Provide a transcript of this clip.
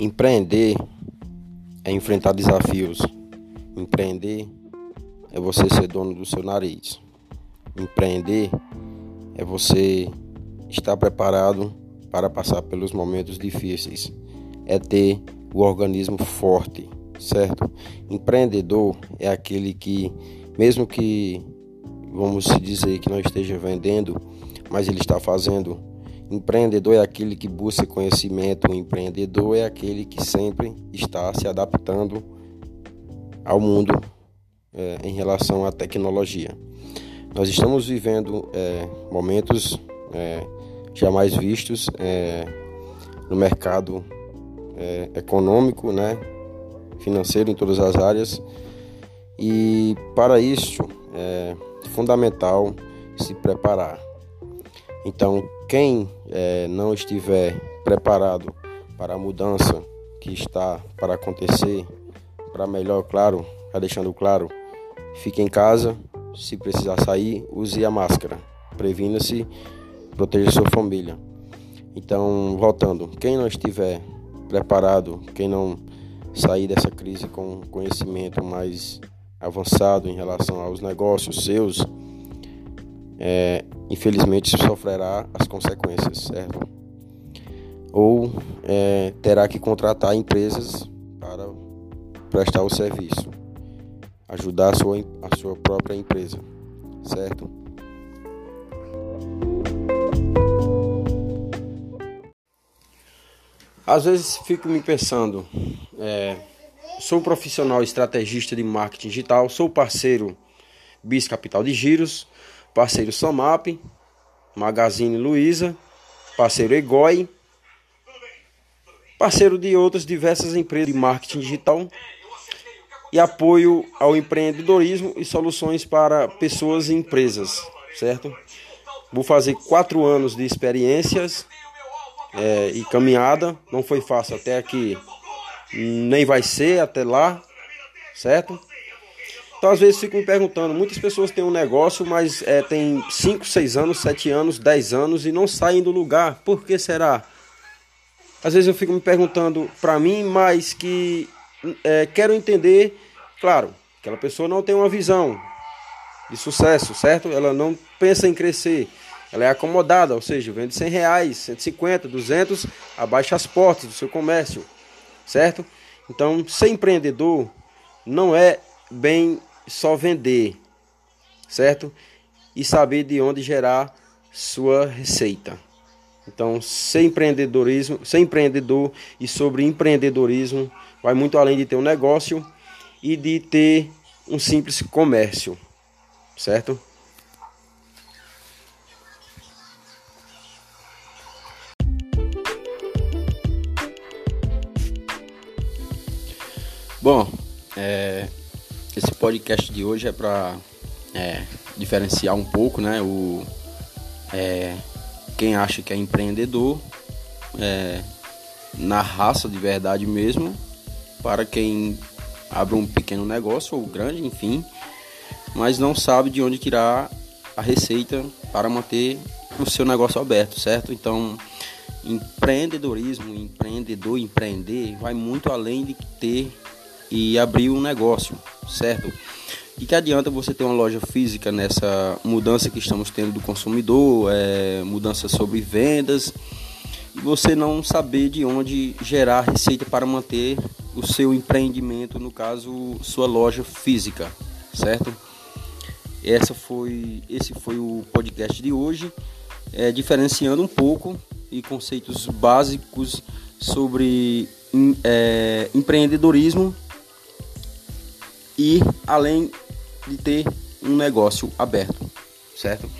Empreender é enfrentar desafios. Empreender é você ser dono do seu nariz. Empreender é você estar preparado para passar pelos momentos difíceis. É ter o organismo forte, certo? Empreendedor é aquele que, mesmo que vamos dizer que não esteja vendendo, mas ele está fazendo Empreendedor é aquele que busca conhecimento, o empreendedor é aquele que sempre está se adaptando ao mundo é, em relação à tecnologia. Nós estamos vivendo é, momentos é, jamais vistos é, no mercado é, econômico, né, financeiro em todas as áreas, e para isso é fundamental se preparar. Então, quem é, não estiver preparado para a mudança que está para acontecer, para melhor, claro, já deixando claro, fique em casa. Se precisar sair, use a máscara. Previna-se, proteja sua família. Então, voltando, quem não estiver preparado, quem não sair dessa crise com conhecimento mais avançado em relação aos negócios seus, é, infelizmente sofrerá as consequências, certo? Ou é, terá que contratar empresas para prestar o serviço, ajudar a sua, a sua própria empresa, certo? Às vezes fico me pensando, é, sou profissional estrategista de marketing digital, sou parceiro Bis Capital de Giros, parceiro Somap, Magazine Luiza, parceiro Egoi, parceiro de outras diversas empresas de marketing digital e apoio ao empreendedorismo e soluções para pessoas e empresas, certo? Vou fazer quatro anos de experiências é, e caminhada, não foi fácil até aqui, nem vai ser até lá, certo? Então, às vezes, fico me perguntando: muitas pessoas têm um negócio, mas é, tem 5, 6 anos, 7 anos, 10 anos e não saem do lugar. Por que será? Às vezes eu fico me perguntando para mim, mas que é, quero entender. Claro, aquela pessoa não tem uma visão de sucesso, certo? Ela não pensa em crescer. Ela é acomodada, ou seja, vende 100 reais, 150, 200, abaixa as portas do seu comércio, certo? Então, ser empreendedor não é bem só vender, certo? E saber de onde gerar sua receita. Então, ser empreendedorismo, ser empreendedor e sobre empreendedorismo vai muito além de ter um negócio e de ter um simples comércio, certo? Bom, é, podcast de hoje é para é, diferenciar um pouco, né? O, é, quem acha que é empreendedor é, na raça de verdade mesmo, para quem abre um pequeno negócio ou grande, enfim, mas não sabe de onde tirar a receita para manter o seu negócio aberto, certo? Então, empreendedorismo, empreendedor, empreender vai muito além de ter e abrir um negócio, certo? E que adianta você ter uma loja física nessa mudança que estamos tendo do consumidor, é, mudança sobre vendas, e você não saber de onde gerar receita para manter o seu empreendimento, no caso, sua loja física, certo? Essa foi, esse foi o podcast de hoje, é, diferenciando um pouco e conceitos básicos sobre é, empreendedorismo e além de ter um negócio aberto, certo?